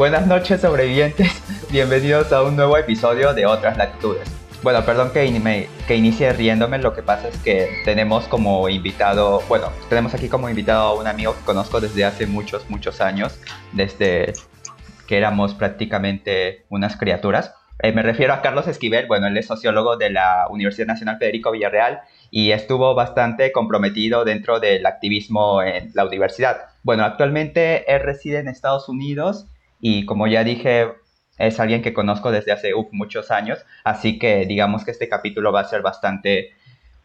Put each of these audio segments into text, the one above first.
Buenas noches sobrevivientes, bienvenidos a un nuevo episodio de Otras Latitudes. Bueno, perdón que, que inicie riéndome, lo que pasa es que tenemos como invitado, bueno, tenemos aquí como invitado a un amigo que conozco desde hace muchos, muchos años, desde que éramos prácticamente unas criaturas. Eh, me refiero a Carlos Esquivel, bueno, él es sociólogo de la Universidad Nacional Federico Villarreal y estuvo bastante comprometido dentro del activismo en la universidad. Bueno, actualmente él reside en Estados Unidos y como ya dije, es alguien que conozco desde hace muchos años, así que digamos que este capítulo va a ser bastante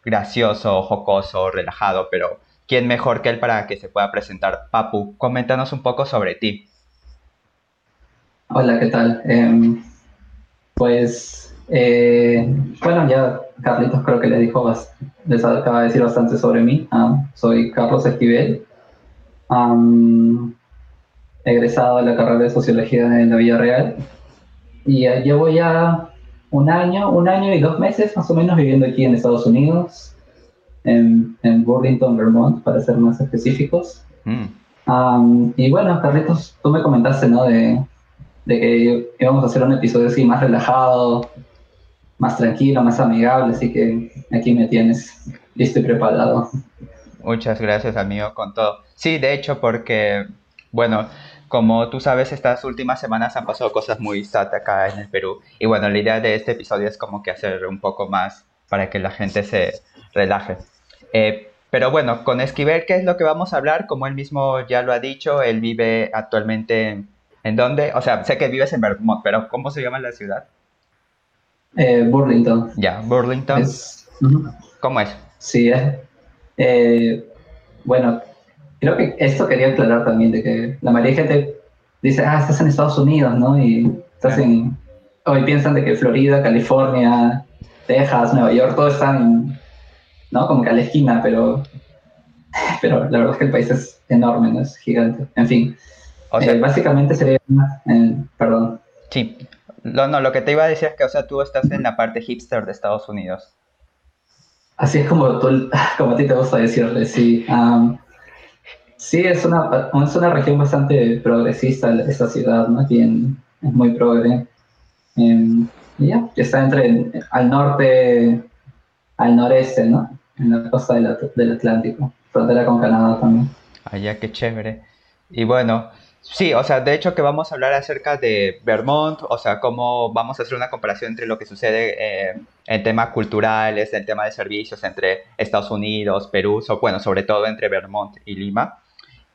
gracioso, jocoso, relajado, pero ¿quién mejor que él para que se pueda presentar? Papu, coméntanos un poco sobre ti. Hola, ¿qué tal? Em, pues, eh, bueno, ya Carlitos creo que le dijo, les acaba de decir bastante sobre mí. Ah, soy Carlos Esquivel, egresado de la carrera de Sociología en la Villa Real. Y llevo ya un año, un año y dos meses más o menos viviendo aquí en Estados Unidos, en, Burlington, Vermont, para ser más específicos. Mm. y bueno, Carlitos, tú me comentaste, ¿no? De, de que íbamos a hacer un episodio así más relajado, más tranquilo, más amigable, así que aquí me tienes listo y preparado. Muchas gracias, amigo, con todo. Sí, de hecho, porque, bueno, como tú sabes, estas últimas semanas han pasado cosas muy sad acá en el Perú. Y bueno, la idea de este episodio es como que hacer un poco más para que la gente se relaje. Eh, pero bueno, con Esquivel, ¿qué es lo que vamos a hablar? Como él mismo ya lo ha dicho, él vive actualmente en ¿En dónde? O sea, sé que vives en Vermont, pero ¿cómo se llama la ciudad? Eh, Burlington. Ya, Burlington. ¿Cómo es? Sí, es. Eh, bueno, creo que esto quería aclarar también, de que la mayoría de gente dice, ah, estás en Estados Unidos, ¿no? Y estás en... Hoy piensan de que Florida, California, Texas, Nueva York, todo están, ¿no? Como que a la esquina, pero, pero la verdad es que el país es enorme, ¿no? Es gigante. En fin. O sea, eh, básicamente sería, perdón. Sí, no, no, lo que te iba a decir es que, o sea, tú estás en la parte hipster de Estados Unidos. Así es como, tú, como a ti te gusta decirle, sí. Sí, es una, es una región bastante progresista esta ciudad, ¿no? Aquí es muy progre. Em, y ya, está entre al norte, al noreste, ¿no? En la costa del Atlántico, frontera con Canadá también. Allá, qué chévere. Y bueno, Sí, o sea, de hecho que vamos a hablar acerca de Vermont, o sea, cómo vamos a hacer una comparación entre lo que sucede eh, en temas culturales, en tema de servicios entre Estados Unidos, Perú, bueno, sobre todo entre Vermont y Lima.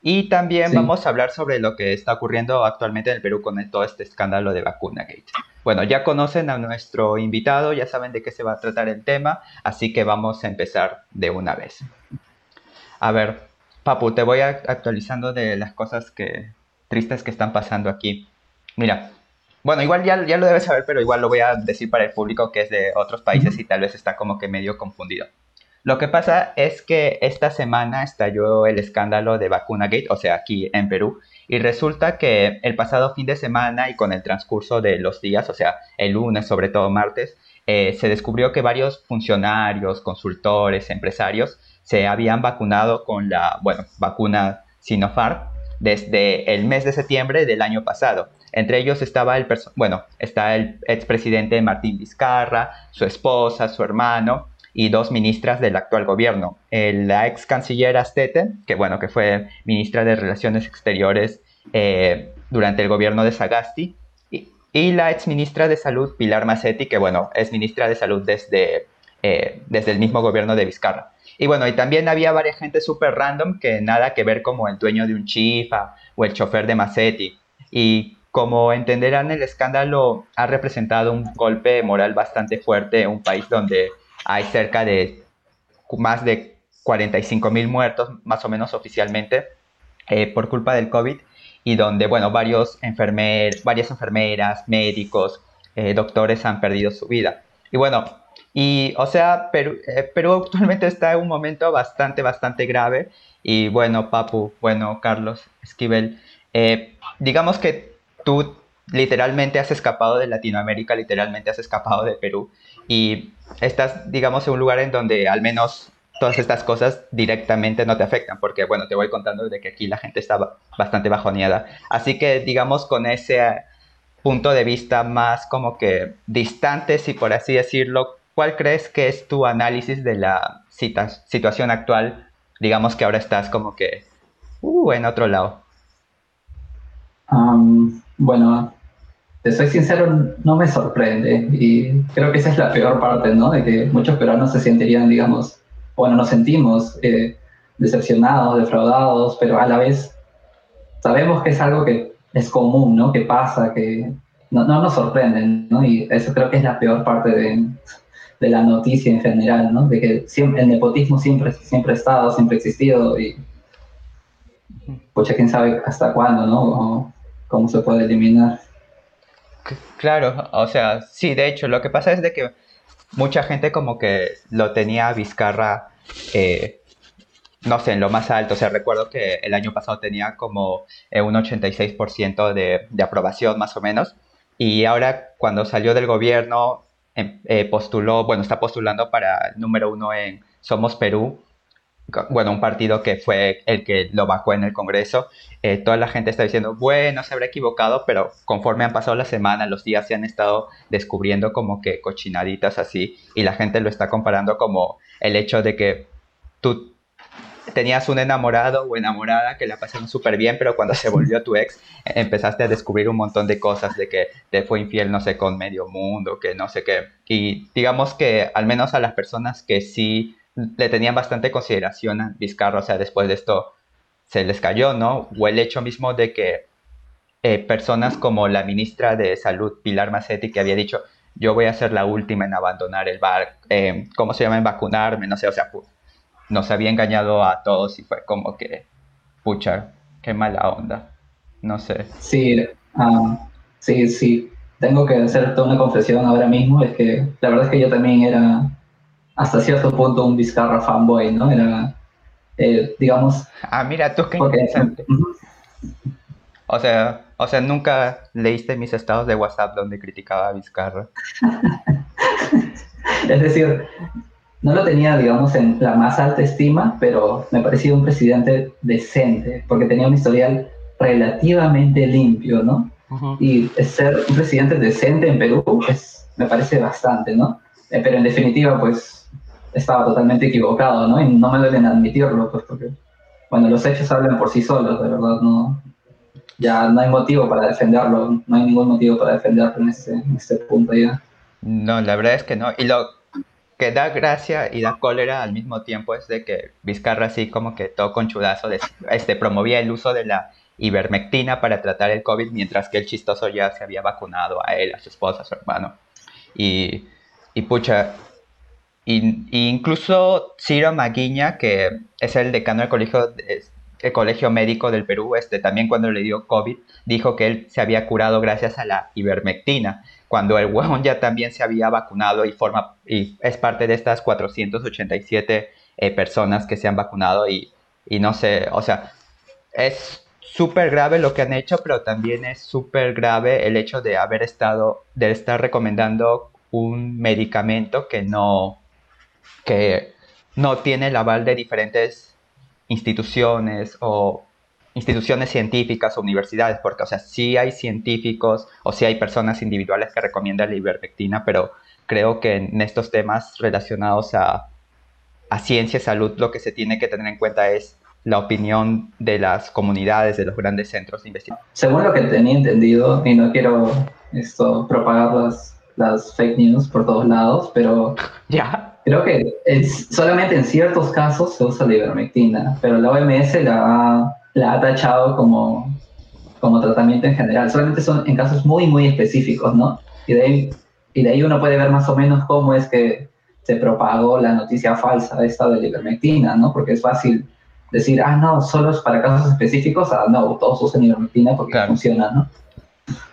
Y también vamos a hablar sobre lo que está ocurriendo actualmente en el Perú con todo este escándalo de Vacuna Gate. Bueno, ya conocen a nuestro invitado, ya saben de qué se va a tratar el tema, así que vamos a empezar de una vez. A ver, Papu, te voy actualizando de las cosas que, tristes que están pasando aquí. Mira, bueno, igual ya, ya lo debes saber, pero igual lo voy a decir para el público que es de otros países y tal vez está como que medio confundido. Lo que pasa es que esta semana estalló el escándalo de Vacuna Gate, o sea, aquí en Perú, y resulta que el pasado fin de semana y con el transcurso de los días, o sea, el lunes, sobre todo martes, eh, se descubrió que varios funcionarios, consultores, empresarios se habían vacunado con la, bueno, vacuna Sinopharm desde el mes de septiembre del año pasado. Entre ellos estaba el, bueno, está el expresidente Martín Vizcarra, su esposa, su hermano y dos ministras del actual gobierno. la ex canciller Astete, que bueno, que fue ministra de Relaciones Exteriores eh, durante el gobierno de Sagasti, y, la ex ministra de Salud Pilar Macetti, que bueno, es ministra de Salud desde, eh, desde el mismo gobierno de Vizcarra. Y bueno, y también había varias gente súper random que nada que ver como el dueño de un chifa o el chofer de Macetti. Y como entenderán, el escándalo ha representado un golpe moral bastante fuerte en un país donde hay cerca de más de 45 mil muertos, más o menos oficialmente, eh, por culpa del COVID, y donde, bueno, varios varias enfermeras, médicos, eh, doctores han perdido su vida. Y bueno, y, o sea, Perú, eh, actualmente está en un momento bastante, bastante grave. Y bueno, Papu, bueno, Carlos Esquivel, eh, digamos que tú literalmente has escapado de Latinoamérica, literalmente has escapado de Perú. Y estás, digamos, en un lugar en donde al menos todas estas cosas directamente no te afectan, porque bueno, te voy contando de que aquí la gente está bastante bajoneada. Así que digamos con ese punto de vista más como que distante, si por así decirlo, ¿cuál crees que es tu análisis de la situación actual? Digamos que ahora estás como que uh, en otro lado. bueno, te soy sincero, no me sorprende y creo que esa es la peor parte, ¿no? De que muchos peruanos se sentirían, digamos, bueno, nos sentimos eh, decepcionados, defraudados, pero a la vez sabemos que es algo que es común, ¿no? Que pasa, que no, nos sorprenden, ¿no? Y eso creo que es la peor parte de, de la noticia en general, ¿no? De que siempre, el nepotismo siempre, siempre ha estado, siempre ha existido y pucha, quién sabe hasta cuándo, ¿no? cómo se puede eliminar. Claro, o sea, sí, de hecho, lo que pasa es de que mucha gente como que lo tenía Vizcarra, eh, no sé, en lo más alto. O sea, recuerdo que el año pasado tenía como eh, un 86% de, de aprobación más o menos. Y ahora cuando salió del gobierno, em, eh, postuló, bueno, está postulando para número uno en Somos Perú bueno, un partido que fue el que lo bajó en el Congreso, eh, toda la gente está diciendo, bueno, se habrá equivocado, pero conforme han pasado las semanas, los días se han estado descubriendo como que cochinaditas así, y la gente lo está comparando como el hecho de que tú tenías un enamorado o enamorada que la pasaron súper bien, pero cuando se volvió tu ex, empezaste a descubrir un montón de cosas de que te fue infiel, no sé, con medio mundo, que no sé qué. Y digamos que al menos a las personas que sí le tenían bastante consideración a Vizcarra, o sea, después de esto se les cayó, ¿no? O el hecho mismo de que eh, personas como la ministra de Salud, Pilar Macetti, que había dicho, yo voy a ser la última en abandonar el bar, eh, ¿cómo se llama? En vacunarme, no sé, o sea, nos había engañado a todos y fue como que, pucha, qué mala onda, no sé. Sí, ah, sí, sí, tengo que hacer toda una confesión ahora mismo, es que la verdad es que yo también era hasta cierto punto un Vizcarra fanboy, ¿no? Era, eh, digamos... Ah, mira, tú qué interesante. O sea, o sea, nunca leíste mis estados de WhatsApp donde criticaba a Vizcarra. es decir, no lo tenía, digamos, en la más alta estima, pero me parecía un presidente decente, porque tenía un historial relativamente limpio, ¿no? Y ser un presidente decente en Perú, pues, me parece bastante, ¿no? Eh, pero en definitiva, pues, estaba totalmente equivocado, ¿no? Y no me deben admitirlo, pues porque, bueno, los hechos hablan por sí solos, de verdad, no, ya no hay motivo para defenderlo, no hay ningún motivo para defenderlo en este, en este punto ya. No, la verdad es que no, y lo que da gracia y da cólera al mismo tiempo es de que Vizcarra así como que todo conchudazo de, este, promovía el uso de la ivermectina para tratar el COVID, mientras que el chistoso ya se había vacunado a él, a su esposa, a su hermano. Y, y pucha, y, incluso Ciro Maguiña, que es el decano del colegio, el colegio médico del Perú, este, también cuando le dio COVID, dijo que él se había curado gracias a la ivermectina, cuando el huevón ya también se había vacunado y, forma, y es parte de estas 487 eh, personas que se han vacunado y, y no sé, o sea, es súper grave lo que han hecho, pero también es súper grave el hecho de haber estado, de estar recomendando un medicamento que no, que no tiene el aval de diferentes instituciones o instituciones científicas o universidades, porque, o sea, sí hay científicos o sí hay personas individuales que recomiendan la ivermectina, pero creo que en estos temas relacionados a, a ciencia y salud lo que se tiene que tener en cuenta es la opinión de las comunidades, de los grandes centros de investigación. Según lo que tenía entendido, y no quiero esto propagar las, las fake news por todos lados, pero ya Creo que es, solamente en ciertos casos se usa la ivermectina, pero la OMS la ha, la ha tachado como, como tratamiento en general. Solamente son en casos muy, muy específicos, ¿no? Y de, ahí, y de ahí uno puede ver más o menos cómo es que se propagó la noticia falsa esta de la ivermectina, ¿no? Porque es fácil decir, ah, no, solo es para casos específicos, ah, no, todos usan ivermectina porque funciona, ¿no?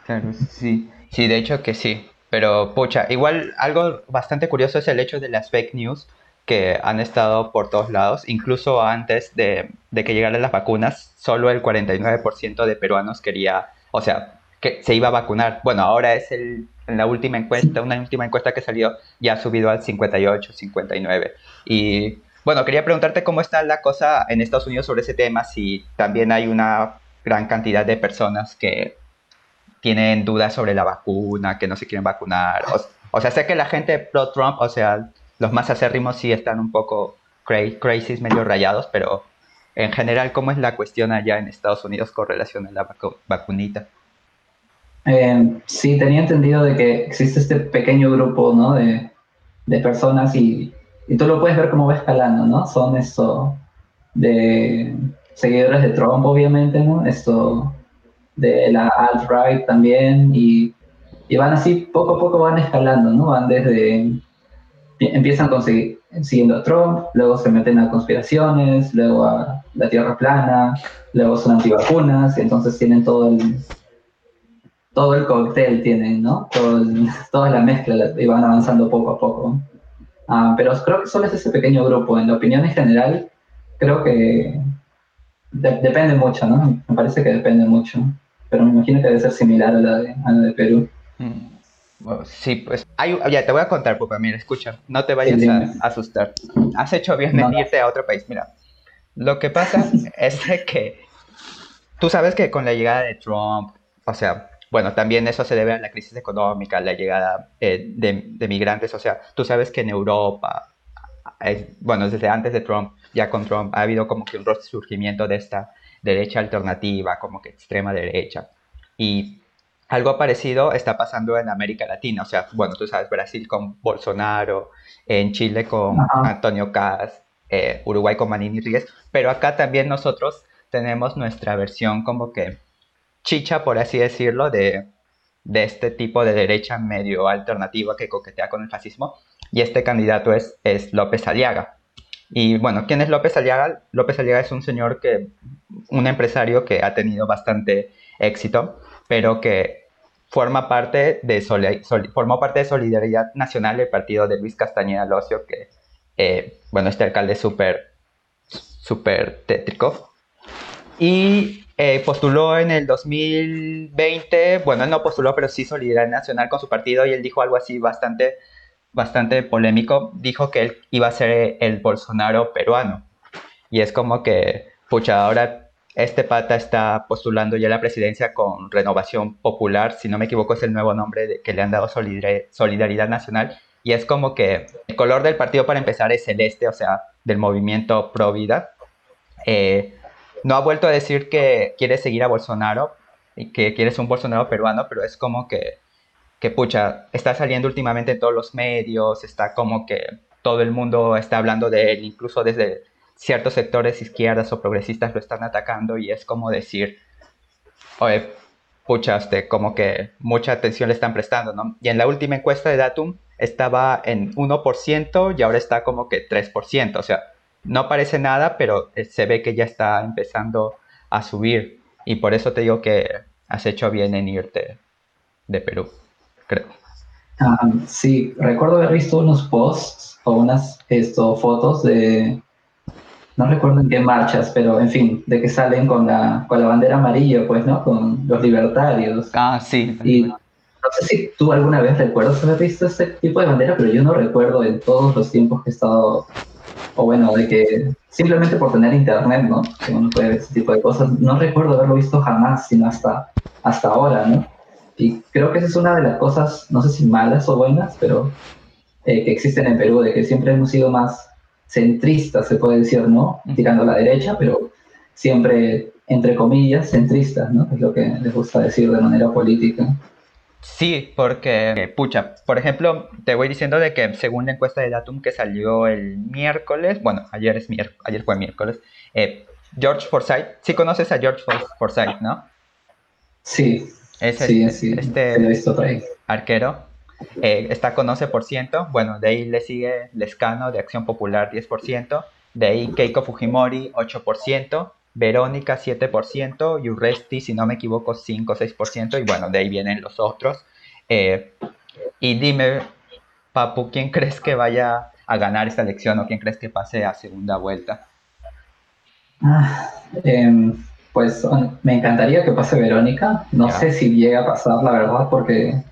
Claro, sí. Sí, de hecho que sí. Pero, pucha, igual algo bastante curioso es el hecho de las fake news que han estado por todos lados, incluso antes de, que llegaran las vacunas, solo el 49% de peruanos quería, o sea, que se iba a vacunar. Bueno, ahora es el, en la última encuesta, una última encuesta que salió, ya ha subido al 58, 59. Y bueno, quería preguntarte cómo está la cosa en Estados Unidos sobre ese tema, si también hay una gran cantidad de personas que tienen dudas sobre la vacuna, que no se quieren vacunar. O, sea, sé que la gente pro-Trump, o sea, los más acérrimos sí están un poco crazy, crazy, medio rayados, pero en general, ¿cómo es la cuestión allá en Estados Unidos con relación a la vacunita? Eh, sí, tenía entendido de que existe este pequeño grupo, ¿no? De, de personas y y tú lo puedes ver cómo va escalando, ¿no? Son esto de seguidores de Trump, obviamente, ¿no? Esto de la alt-right también, y, y, van así, poco a poco van escalando, ¿no? Van desde, empiezan con siguiendo a Trump, luego se meten a conspiraciones, luego a la Tierra plana, luego son antivacunas, y entonces tienen todo el, todo el cóctel, tienen, ¿no? Todo toda la mezcla, y van avanzando poco a poco. Ah, pero creo que solo es ese pequeño grupo. En la opinión en general, creo que depende mucho, ¿no? Me parece que depende mucho. Pero me imagino que debe ser similar a la de, a la de Perú. Mm. sí, pues ya te voy a contar, Pupa, mira, escucha, no te vayas a, asustar. Has hecho bien en irte a otro país, mira. Lo que pasa es que tú sabes que con la llegada de Trump, o sea, bueno, también eso se debe a la crisis económica, la llegada eh, de, migrantes. O sea, tú sabes que en Europa, bueno, desde antes de Trump, ya con Trump, ha habido como que un resurgimiento de esta derecha alternativa, como que extrema derecha. Y algo parecido está pasando en América Latina. O sea, bueno, tú sabes, Brasil con Bolsonaro, en Chile con Antonio Caz, eh, Uruguay con Manini Ríguez, pero acá también nosotros tenemos nuestra versión como que chicha, por así decirlo, de, este tipo de derecha medio alternativa que coquetea con el fascismo. Y este candidato es, es López Aliaga. Y bueno, ¿quién es López Aliaga? López Aliaga es un señor que, un empresario que ha tenido bastante éxito, pero que forma parte de, formó parte de Solidaridad Nacional, el partido de Luis Castañeda Locio, que, eh, bueno, este alcalde es súper, súper tétrico. Y eh, postuló en el 2020, bueno, él no postuló, pero sí Solidaridad Nacional con su partido y él dijo algo así bastante, bastante polémico. Dijo que él iba a ser el Bolsonaro peruano. Y es como que, pucha, ahora este pata está postulando ya la presidencia con Renovación Popular, si no me equivoco es el nuevo nombre que le han dado Solidaridad Nacional. Y es como que el color del partido para empezar es celeste, o sea, del movimiento pro vida. Eh, no ha vuelto a decir que quiere seguir a Bolsonaro y que quiere ser un Bolsonaro peruano, pero es como que, que pucha, está saliendo últimamente en todos los medios, está como que todo el mundo está hablando de él, incluso desde ciertos sectores izquierdas o progresistas lo están atacando y es como decir, oye, pucha, este, como que mucha atención le están prestando, ¿no? Y en la última encuesta de Datum estaba en 1% y ahora está como que 3%, o sea, no parece nada, pero eh, se ve que ya está empezando a subir. Y por eso te digo que has hecho bien en irte de Perú, creo. Ah, sí, recuerdo haber visto unos posts o unas esto, fotos de, no recuerdo en qué marchas, pero en fin, de que salen con la, con la bandera amarilla, pues, ¿no? Con los libertarios. Ah, sí. Y no sé si tú alguna vez recuerdas haber visto este tipo de bandera, pero yo no recuerdo en todos los tiempos que he estado o bueno, de que simplemente por tener internet, ¿no? Que uno puede ver ese tipo de cosas. No recuerdo haberlo visto jamás, sino hasta, hasta ahora, ¿no? Y creo que esa es una de las cosas, no sé si malas o buenas, pero eh, que existen en Perú, de que siempre hemos sido más centristas, se puede decir, ¿no? Tirando a la derecha, pero siempre, entre comillas, centristas, ¿no? Es lo que les gusta decir de manera política. Sí, porque, pucha, por ejemplo, te voy diciendo de que según la encuesta de Datum que salió el miércoles, bueno, ayer, es ayer fue miércoles, eh, George Forsyth, sí conoces a George Forsyth, ¿no? Sí, sí, sí, este arquero, eh, está con 11%, bueno, de ahí le sigue Lescano de Acción Popular 10%, de ahí Keiko Fujimori 8%, Verónica 7% y Urresti, si no me equivoco, 5 o 6%, y bueno, de ahí vienen los otros. Eh, y dime, Papu, ¿quién crees que vaya a ganar esta elección o quién crees que pase a segunda vuelta? Ah, em, pues me encantaría que pase Verónica. No sé si llega a pasar, la verdad, porque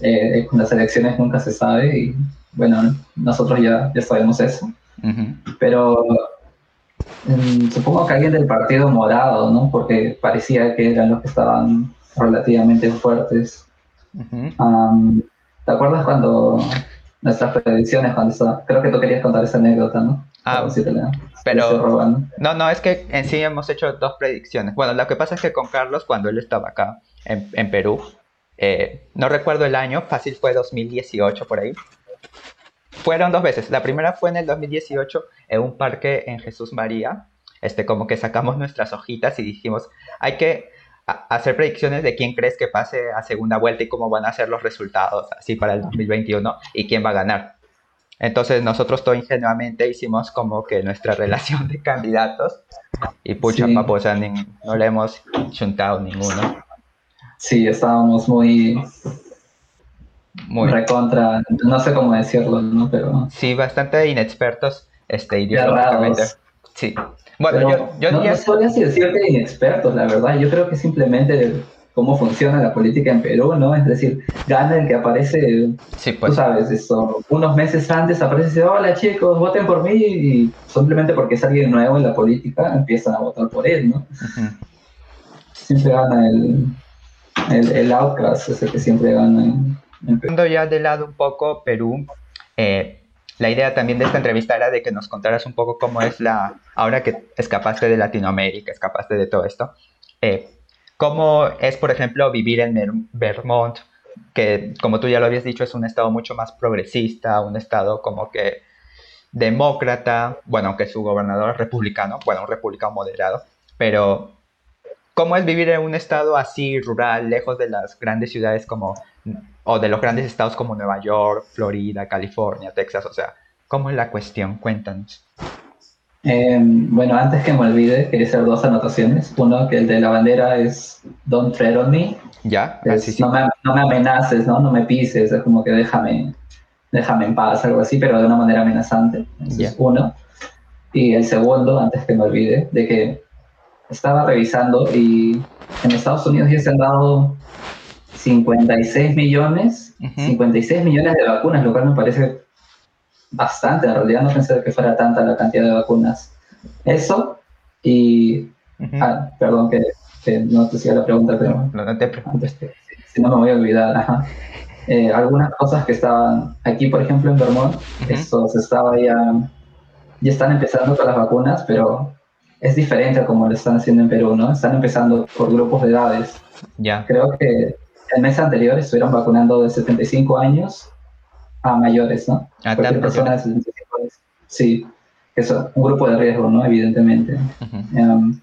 eh, con las elecciones nunca se sabe y bueno, nosotros ya, ya sabemos eso. Pero mm, supongo que alguien del partido morado, ¿no? Porque parecía que eran los que estaban relativamente fuertes. ¿Te acuerdas cuando nuestras predicciones, cuando creo que tú querías contar esa anécdota, ¿no? Ah, pero no, no, es que en sí hemos hecho dos predicciones. Bueno, lo que pasa es que con Carlos, cuando él estaba acá en, en Perú, eh, no recuerdo el año, fácil fue 2018 por ahí. Fueron dos veces. La primera fue en el 2018 en un parque en Jesús María. Este, como que sacamos nuestras hojitas y dijimos, hay que hacer predicciones de quién crees que pase a segunda vuelta y cómo van a ser los resultados así para el 2021 y quién va a ganar. Entonces nosotros todo ingenuamente hicimos como que nuestra relación de candidatos y pucha paposa no le hemos chuntado ninguno. Sí, estábamos muy, muy recontra, no sé cómo decirlo, ¿no? Pero... Sí, bastante inexpertos este, ideológicamente. Sí. Bueno, yo, yo no, no podría decirte inexpertos, la verdad. Yo creo que simplemente cómo funciona la política en Perú, ¿no? Es decir, gana el que aparece, sí, pues. tú sabes, esto, unos meses antes aparece y dice, hola chicos, voten por mí, y simplemente porque es alguien nuevo en la política empiezan a votar por él, ¿no? Siempre gana el, el, el, outcast, ese que siempre gana en, Perú. ya de lado un poco Perú, eh, la idea también de esta entrevista era de que nos contaras un poco cómo es la, ahora que escapaste de Latinoamérica, escapaste de todo esto, eh, ¿Cómo es, por ejemplo, vivir en Vermont, que como tú ya lo habías dicho, es un estado mucho más progresista, un estado como que demócrata, bueno, aunque su gobernador es republicano, bueno, un republicano moderado, pero ¿cómo es vivir en un estado así rural, lejos de las grandes ciudades como, o de los grandes estados como Nueva York, Florida, California, Texas? O sea, ¿cómo es la cuestión? Cuéntanos. Em, bueno, antes que me olvide, quería hacer dos anotaciones. Uno, que el de la bandera es Don't tread on me. Ya, No, me, no, me, amenaces, ¿no? No me pises, es como que déjame, déjame en paz, algo así, pero de una manera amenazante. es uno. Y el segundo, antes que me olvide, de que estaba revisando y en Estados Unidos ya se han dado 56 millones, 56 millones de vacunas, lo cual me parece bastante, en realidad no pensé que fuera tanta la cantidad de vacunas. Eso y... ah, perdón que, no te siga la pregunta, pero... No, te antes, si no me voy a olvidar, eh, algunas cosas que estaban aquí, por ejemplo, en Vermont, eso se estaba ya... Ya están empezando con las vacunas, pero es diferente a como lo están haciendo en Perú, ¿no? Están empezando por grupos de edades. Ya. Creo que el mes anterior estuvieron vacunando de 75 años a mayores, ¿no? A personas sí, que son un grupo de riesgo, ¿no? Evidentemente. Em,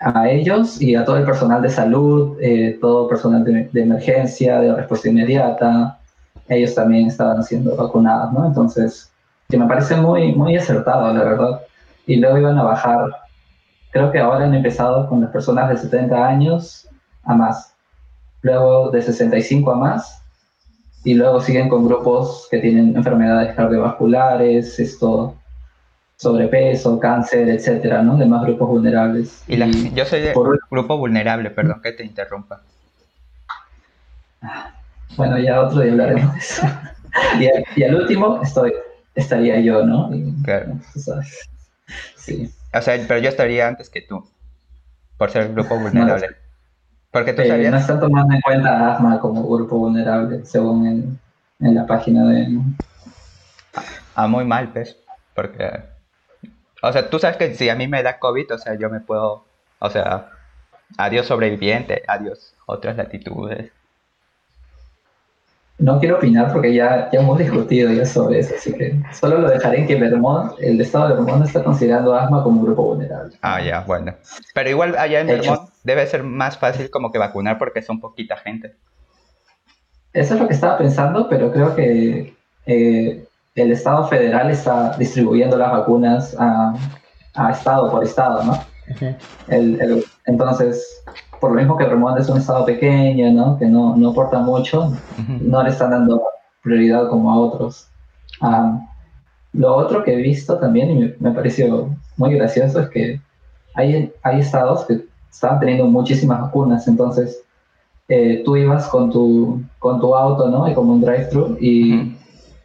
a ellos y a todo el personal de salud, eh, todo personal de, emergencia, de respuesta inmediata, ellos también estaban siendo vacunados, ¿no? Entonces, que me parece muy, muy acertado, la verdad. Y luego iban a bajar, creo que ahora han empezado con las personas de 70 años a más, luego de 65 a más, y luego siguen con grupos que tienen enfermedades cardiovasculares, esto, sobrepeso, cáncer, etcétera, ¿no? Demás grupos vulnerables. Y, yo soy de grupo vulnerable, perdón que te interrumpa. Bueno, ya otro día hablaremos de eso. y, al, último estoy, estaría yo, ¿no? claro. Sí. O sea, pero yo estaría antes que tú, por ser grupo vulnerable. Porque tú eh, No está tomando en cuenta asma como grupo vulnerable, según en, la página de... Ah, muy mal, pues. Porque... O sea, tú sabes que si a mí me da COVID, o sea, yo me puedo... O sea, adiós sobreviviente, adiós otras latitudes. No quiero opinar porque ya, ya hemos discutido ya sobre eso, así que solo lo dejaré en que Vermont, el estado de Vermont está considerando asma como un grupo vulnerable. Ah, ya, bueno. Pero igual allá en Vermont debe ser más fácil como que vacunar porque son poquita gente. Eso es lo que estaba pensando, pero creo que eh, el Estado federal está distribuyendo las vacunas a, a estado por estado, ¿no? El, entonces, por lo mismo que Vermont es un estado pequeño, ¿no? Que no, no aporta mucho, no le están dando prioridad como a otros. Ah, lo otro que he visto también, y me, pareció muy gracioso, es que hay, hay estados que estaban teniendo muchísimas vacunas, entonces eh, tú ibas con tu, con tu auto, ¿no? Y como un drive-thru y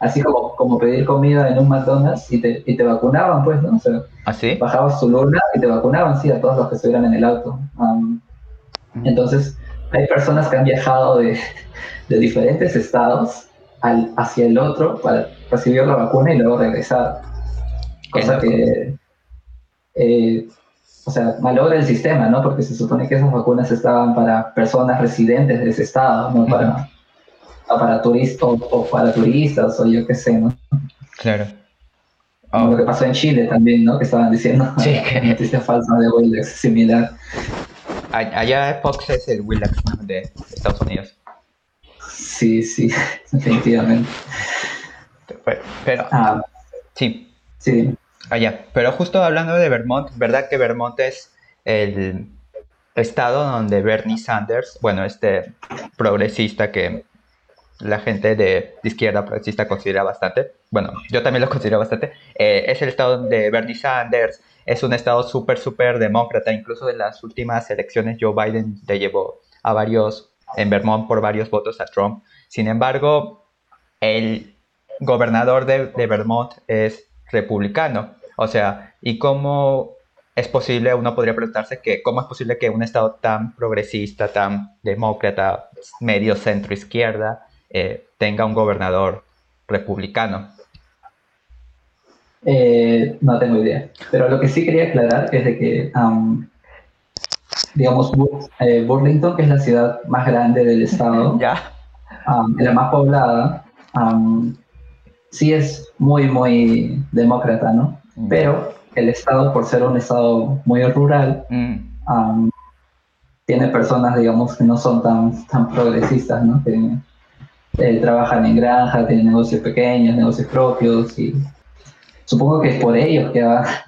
así como, como pedir comida en un McDonald's y te, y te vacunaban, pues, ¿no? O sea, ¿Ah, sí? bajabas tu luna y te vacunaban, sí, a todos los que estuvieran en el auto. Um, entonces, hay personas que han viajado de, de diferentes estados al, hacia el otro para recibir la vacuna y luego regresar. Cosa que, eh, o sea, malogra el sistema, ¿no? Porque se supone que esas vacunas estaban para personas residentes de ese estado, no para, para turistas o, para turistas o yo qué sé, ¿no? Claro. Lo que pasó en Chile también, ¿no? Que estaban diciendo Sí, que- noticia falsa de Willax similar. Allá Fox es el Willax de Estados Unidos. Sí, sí, definitivamente. Pero, pero- Ah, sí, sí, allá. Pero justo hablando de Vermont, ¿verdad que Vermont es el estado donde Bernie Sanders, bueno, este progresista que la gente de izquierda progresista considera bastante, bueno, yo también lo considero bastante, eh, es el estado donde Bernie Sanders es un estado súper, súper demócrata, incluso en las últimas elecciones Joe Biden le llevó a varios, en Vermont por varios votos a Trump. Sin embargo, el gobernador de, de Vermont es republicano. O sea, ¿y cómo es posible, uno podría preguntarse que cómo es posible que un estado tan progresista, tan demócrata, medio centro izquierda, eh, tenga un gobernador republicano? Eh, no tengo idea. Pero lo que sí quería aclarar es de que, am, digamos, eh, Burlington, que es la ciudad más grande del estado, ¿Ya? am, la más poblada, am, sí es muy, muy demócrata, ¿no? Pero el estado, por ser un estado muy rural, Mm, am, tiene personas, digamos, que no son tan, tan progresistas, ¿no? Que eh, trabajan en granja, tienen negocios pequeños, negocios propios y supongo que es por ellos que ha,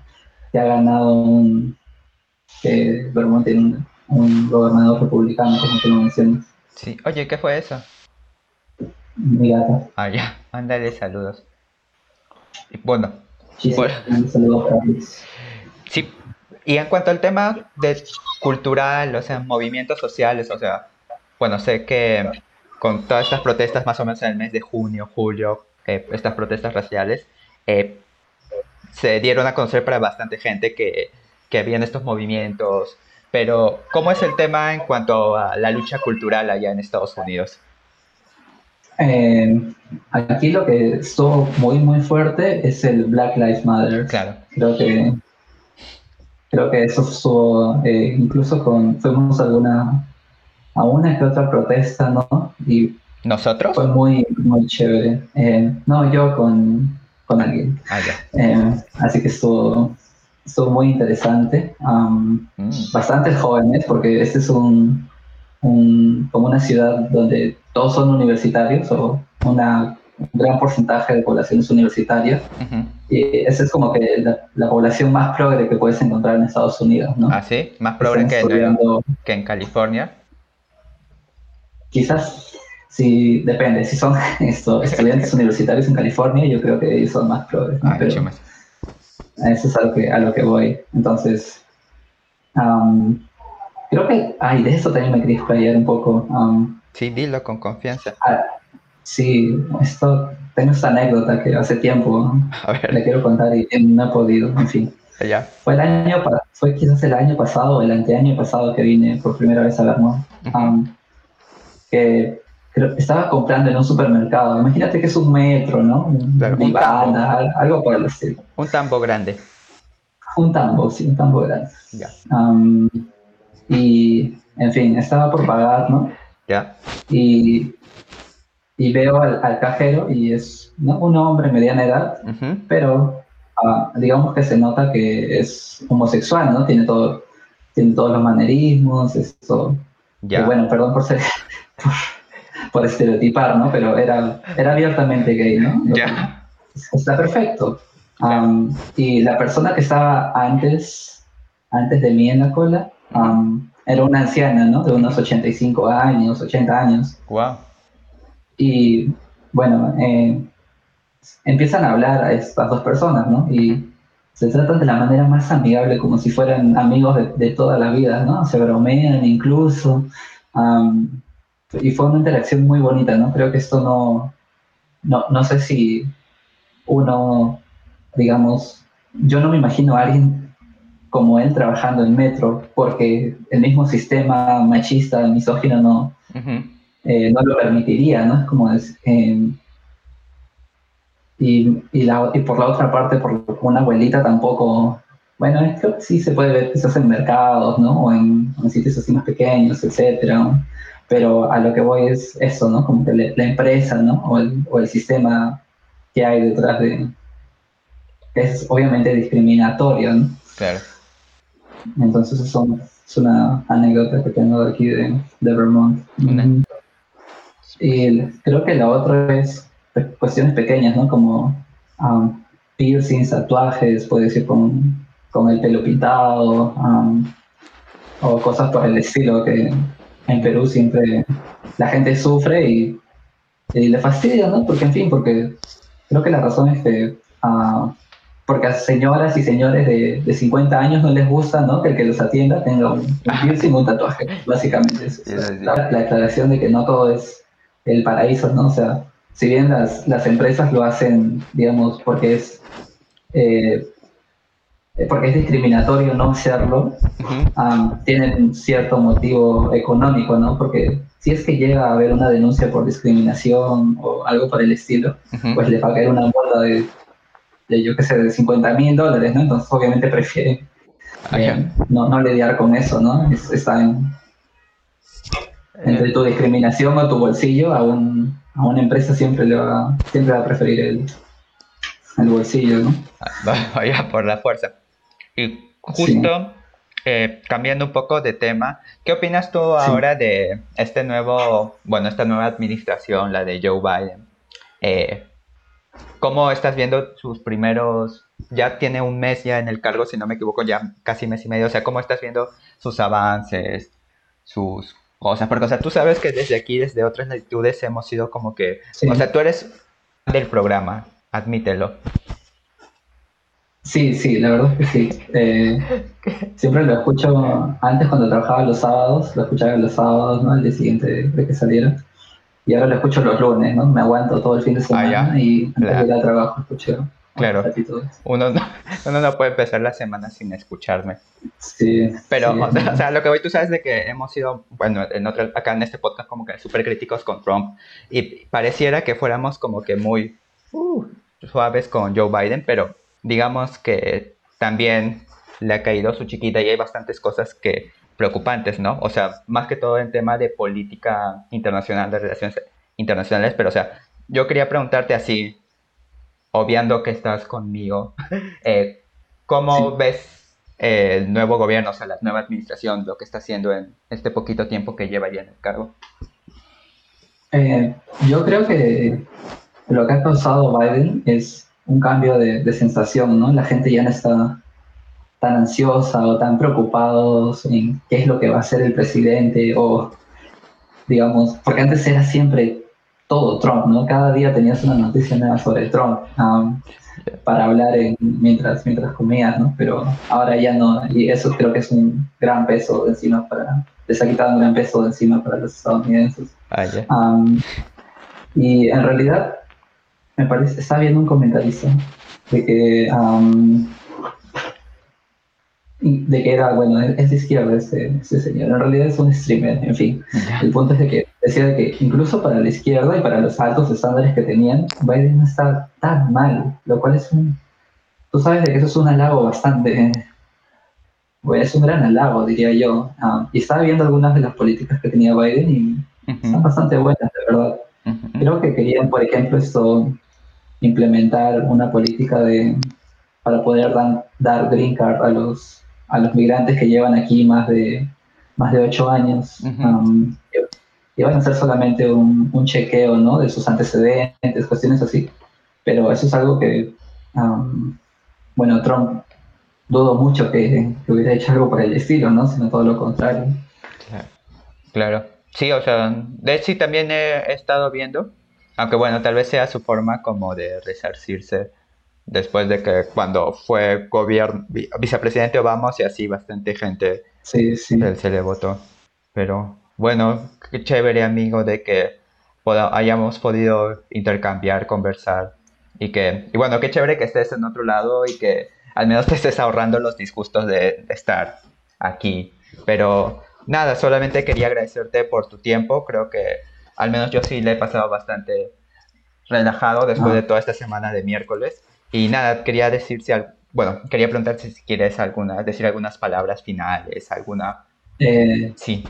que ha ganado un, que Vermont tiene un, un gobernador republicano, como tú lo mencionas. sí. Oye, ¿qué fue eso? Mi gata. Ah, ya. Mándale saludos. Bueno, Sí, Bueno. un saludo para. Sí, y en cuanto al tema de cultural, o sea, movimientos sociales, o sea, bueno, sé que con todas estas protestas más o menos en el mes de junio, julio, eh, estas protestas raciales, eh, se dieron a conocer para bastante gente que, que habían estos movimientos, pero ¿cómo es el tema en cuanto a la lucha cultural allá en Estados Unidos? Eh, aquí lo que estuvo muy, muy fuerte es el Black Lives Matter. Claro, Creo que creo que eso estuvo, eh, incluso con, fuimos a alguna, a una que otra protesta, ¿no? Y ¿nosotros? fue muy, muy chévere. Eh, no, yo con, con alguien. Ah, ya. Eh, así que estuvo, estuvo muy interesante. Mm, bastantes jóvenes, porque este es un, un- como una ciudad donde todos son universitarios o una, un gran porcentaje de población es universitaria. Y esa es como que la, la población más progre que puedes encontrar en Estados Unidos, ¿no? ¿Ah, sí? Más progre que, en- que en California. Quizás, si depende, si son esto, estudiantes universitarios en California, yo creo que ellos son más progres, ¿no? Ah, eso es a lo que, a lo que voy. Entonces, am, creo que, ay, de eso también me quería explayar un poco. am, Sí, dilo con confianza. sí, esto, tengo esta anécdota que hace tiempo A le ver, quiero contar y no he podido, en fin. ya. Fue el año, fue quizás el año pasado o el anteaño pasado que vine por primera vez a Vermont. Ujú. Que estaba comprando en un supermercado. Imagínate que es un metro, ¿no? Claro, un al- algo por el estilo. Un tambo grande. Un tambo, sí, un tambo grande. Ya. Am, y, en fin, estaba por pagar, ¿no? Ya. Y, y veo al, al cajero y es ¿no? un hombre mediana edad, Ujú. pero ah, digamos que se nota que es homosexual, ¿no? Tiene todo, tiene todos los manerismos, esto. Ya. que bueno, perdón por ser, por, estereotipar, ¿no? Pero era, era abiertamente gay, ¿no? Ya. Está perfecto. Am, y la persona que estaba antes, antes de mí en la cola, am, era una anciana, ¿no? De unos 85 años, 80 años. Wow. Y bueno, eh, empiezan a hablar a estas dos personas, ¿no? Y se tratan de la manera más amigable, como si fueran amigos de, de toda la vida, ¿no? Se bromean incluso. am, y fue una interacción muy bonita, ¿no? Creo que esto no, no, no sé si uno, digamos, yo no me imagino a alguien como él trabajando en Metro, porque el mismo sistema machista, misógino, no, eh, no lo permitiría, ¿no? Es como es, em, y, y, la, y, por la otra parte, por una abuelita tampoco, bueno, creo que sí se puede ver quizás en mercados, ¿no? O en, sitios así más pequeños, etcétera. Pero a lo que voy es eso, ¿no? Como que la empresa, ¿no? O el, o el sistema que hay detrás de... Es obviamente discriminatorio, ¿no? Claro. Entonces eso es una anécdota que tengo de aquí de, de Vermont. Y creo que la otra es cuestiones pequeñas, ¿no? Como um, piercings, tatuajes, puede decir con, con el pelo pintado, um, o cosas por el estilo que en Perú siempre la gente sufre y, le fastidia, ¿no? Porque, en fin, porque creo que la razón es que uh, porque a señoras y señores de, de, 50 años no les gusta, ¿no? Que el que los atienda tenga un, piercing, un tatuaje, básicamente. Eso. la, la, aclaración de que no todo es el paraíso, ¿no? O sea, si bien las, las empresas lo hacen, digamos, porque es, eh, porque es discriminatorio no hacerlo, tienen cierto motivo económico, ¿no? Porque si es que llega a haber una denuncia por discriminación o algo por el estilo, pues le va a caer una multa de, de, yo qué sé, de 50 mil dólares, ¿no? Entonces obviamente prefiere eh, no, no lidiar con eso, ¿no? está en, entre tu discriminación o tu bolsillo a un a una empresa siempre le va, siempre va a preferir el, el bolsillo, ¿no? Vaya por la fuerza. Y justo eh, cambiando un poco de tema, ¿qué opinas tú ahora de este nuevo, bueno, esta nueva administración, la de Joe Biden? Eh, ¿Cómo estás viendo sus primeros, ya tiene un mes ya en el cargo, si no me equivoco, ya casi mes y medio, o sea, ¿cómo estás viendo sus avances, sus sea, porque, o sea, tú sabes que desde aquí, desde otras latitudes, hemos sido como que, o sea, tú eres del programa, admítelo. Sí, sí, la verdad es que sí. Eh, siempre lo escucho, antes cuando trabajaba los sábados, lo escuchaba los sábados, ¿no? Al día siguiente de que saliera. Y ahora lo escucho los lunes, ¿no? Me aguanto todo el fin de ah, semana y antes de ir al trabajo escucho Claro. Uno no, uno no puede empezar la semana sin escucharme. Sí. Pero, O, sea, lo que voy, tú sabes de que hemos sido, bueno, en otro, acá en este podcast como que súper críticos con Trump y pareciera que fuéramos como que muy uh, suaves con Joe Biden, pero digamos que también le ha caído su chiquita y hay bastantes cosas que preocupantes, ¿no? O sea, más que todo en tema de política internacional, de relaciones internacionales, pero o sea, yo quería preguntarte así, obviando que estás conmigo, eh, ¿cómo ves eh, el nuevo gobierno, o sea, la nueva administración, lo que está haciendo en este poquito tiempo que lleva ya en el cargo? Eh, yo creo que lo que ha causado Biden es un cambio de, sensación, ¿no? La gente ya no está tan ansiosa o tan preocupados en qué es lo que va a hacer el presidente o, digamos, porque antes era siempre todo Trump, ¿no? Cada día tenías una noticia nueva sobre Trump um, para hablar mientras, mientras comías, ¿no? Pero ahora ya no, y eso creo que es un gran peso de encima para, les ha quitado un gran peso de encima para los estadounidenses. Ah, um, y en realidad, me parece, está viendo un comentarista de que um, de que era, bueno, es de izquierda ese, ese, señor. En realidad es un streamer, en fin. El punto es de que decía de que incluso para la izquierda y para los altos estándares que tenían, Biden no está tan mal, lo cual es un... Tú sabes de que eso es un halago bastante... Bueno, es un gran halago, diría yo. Ah, y estaba viendo algunas de las políticas que tenía Biden y son bastante buenas, de verdad. Creo que querían, por ejemplo, esto, implementar una política de para poder dar green card a los a los migrantes que llevan aquí más de, más de ocho años. Um, y van a hacer solamente un, un, chequeo ¿no? de sus antecedentes, cuestiones así. Pero eso es algo que, um, bueno, Trump dudo mucho que, hubiera hecho algo por el estilo, ¿no? Sino todo lo contrario. Claro. Sí, o sea, de hecho también he, estado viendo, aunque bueno, tal vez sea su forma como de resarcirse después de que cuando fue gobierno, vicepresidente Obama, y así bastante gente sí, sí. Se, le votó. Pero bueno, qué chévere amigo de que hayamos podido intercambiar, conversar y que, y bueno, qué chévere que estés en otro lado y que al menos te estés ahorrando los disgustos de, estar aquí. Pero nada, solamente quería agradecerte por tu tiempo. Creo que al menos yo sí le he pasado bastante relajado después ah. de toda esta semana de miércoles. Y nada, quería decir si, bueno, quería preguntarte si quieres alguna, decir algunas palabras finales, alguna... Eh, sí.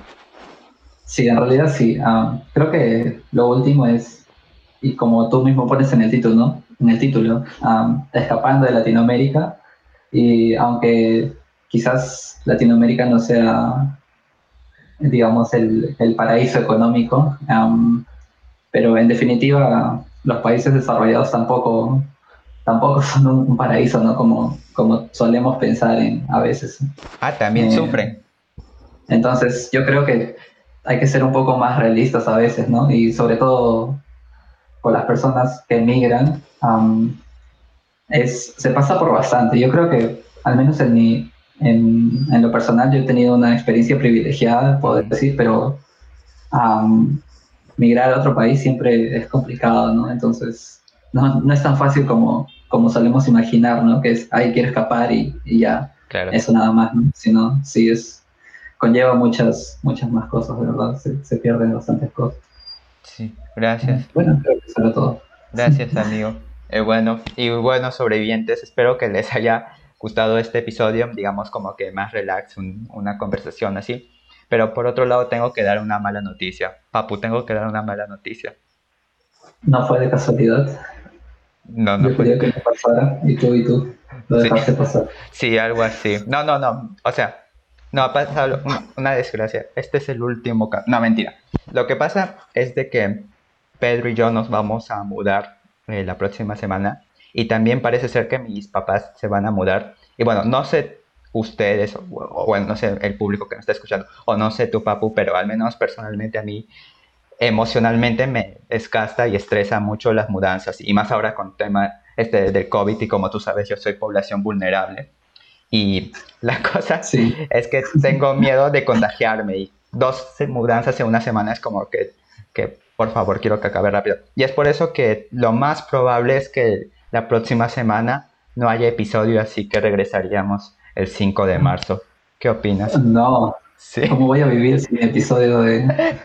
Sí, en realidad sí. Ah, creo que lo último es, y como tú mismo pones en el título, ¿no? En el título, ah, escapando de Latinoamérica. Y aunque quizás Latinoamérica no sea, digamos, el, el paraíso económico, pero en definitiva los países desarrollados tampoco tampoco son un, paraíso, ¿no? Como, como solemos pensar en, a veces. Ah, también eh, sufren. Entonces, yo creo que hay que ser un poco más realistas a veces, ¿no? Y sobre todo con las personas que emigran, es, se pasa por bastante. Yo creo que, al menos en, mi, en, en lo personal, yo he tenido una experiencia privilegiada, puedo decir, pero migrar a otro país siempre es complicado, ¿no? Entonces, no, no es tan fácil como, como solemos imaginar, ¿no? Que es, ay, quiero escapar y, ya. Eso nada más, ¿no? Sino, sí, es, conlleva muchas, muchas más cosas, de verdad. Se, pierden bastantes cosas. Sí, gracias. Bueno, creo que todo. Gracias, amigo. Eh, bueno, y bueno, sobrevivientes, espero que les haya gustado este episodio, digamos como que más relax, una conversación así. Pero por otro lado tengo que dar una mala noticia. Papu, tengo que dar una mala noticia. No fue de casualidad. No, no. Yo quería que no pasara y tú y tú lo dejaste sí. pasar. Sí, algo así. No, no, no. O sea, no ha pasado una, desgracia. Este es el último caso. No, mentira. Lo que pasa es de que Pedro y yo nos vamos a mudar eh, la próxima semana y también parece ser que mis papás se van a mudar. Y bueno, no sé ustedes, o, o, bueno, no sé el público que nos está escuchando, o no sé tu papu, pero al menos personalmente a mí emocionalmente me desgasta y estresa mucho las mudanzas y más ahora con el tema este del COVID y como tú sabes yo soy población vulnerable y la cosa es que tengo miedo de contagiarme y dos mudanzas en una semana es como que, que por favor quiero que acabe rápido y es por eso que lo más probable es que la próxima semana no haya episodio así que regresaríamos el 5 de marzo ¿qué opinas? No, ¿cómo voy a vivir sin episodio de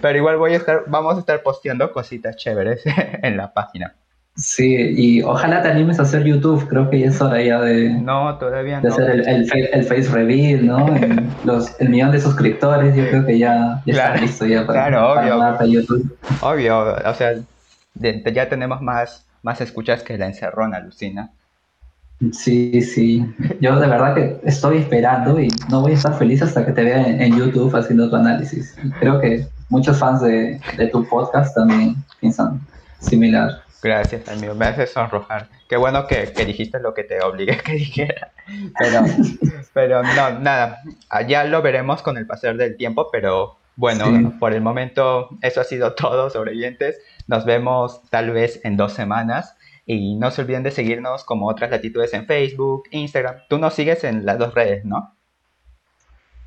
Pero igual voy a estar, vamos a estar posteando cositas chéveres en la página. Sí, y ojalá te animes a hacer YouTube, creo que ya es hora ya de... No, todavía de hacer el, el, face reveal, ¿no? el, los, el millón de suscriptores, yo creo que ya, está listo ya para, claro, obvio, YouTube. Obvio, o sea, ya tenemos más, más escuchas que la encerrona, Lucina. Sí, sí. Yo de verdad que estoy esperando y no voy a estar feliz hasta que te vea en, YouTube haciendo tu análisis. Creo que muchos fans de, tu podcast también piensan similar. Gracias, amigo. Me hace sonrojar. Qué bueno que, dijiste lo que te obligué que dijera. Pero, pero no, nada. Ya lo veremos con el pasar del tiempo, pero bueno, por el momento eso ha sido todo, sobrevivientes. Nos vemos tal vez en dos semanas. Y no se olviden de seguirnos como otras latitudes en Facebook, Instagram. Tú nos sigues en las dos redes, ¿no?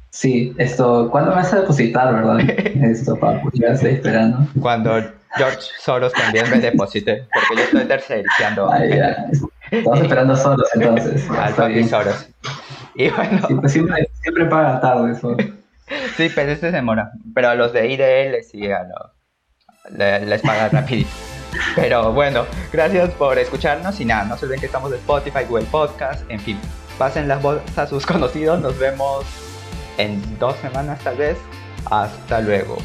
Sí, esto, ¿cuándo me vas a depositar, verdad? esto, papu, ya estoy esperando. Cuando George Soros también me deposite, porque yo estoy tercerizando. Ay, ya. Estamos esperando Soros entonces. Al papi Soros. Y bueno. Pues siempre, siempre, paga tarde eso. sí, pero este se demora. Pero a los de IDL sí, a los, les paga rapidito. Pero bueno, gracias por escucharnos y nada, no se olviden que estamos de Spotify, Google Podcast, en fin, pasen las voz a sus conocidos, nos vemos en dos semanas tal vez. Hasta luego.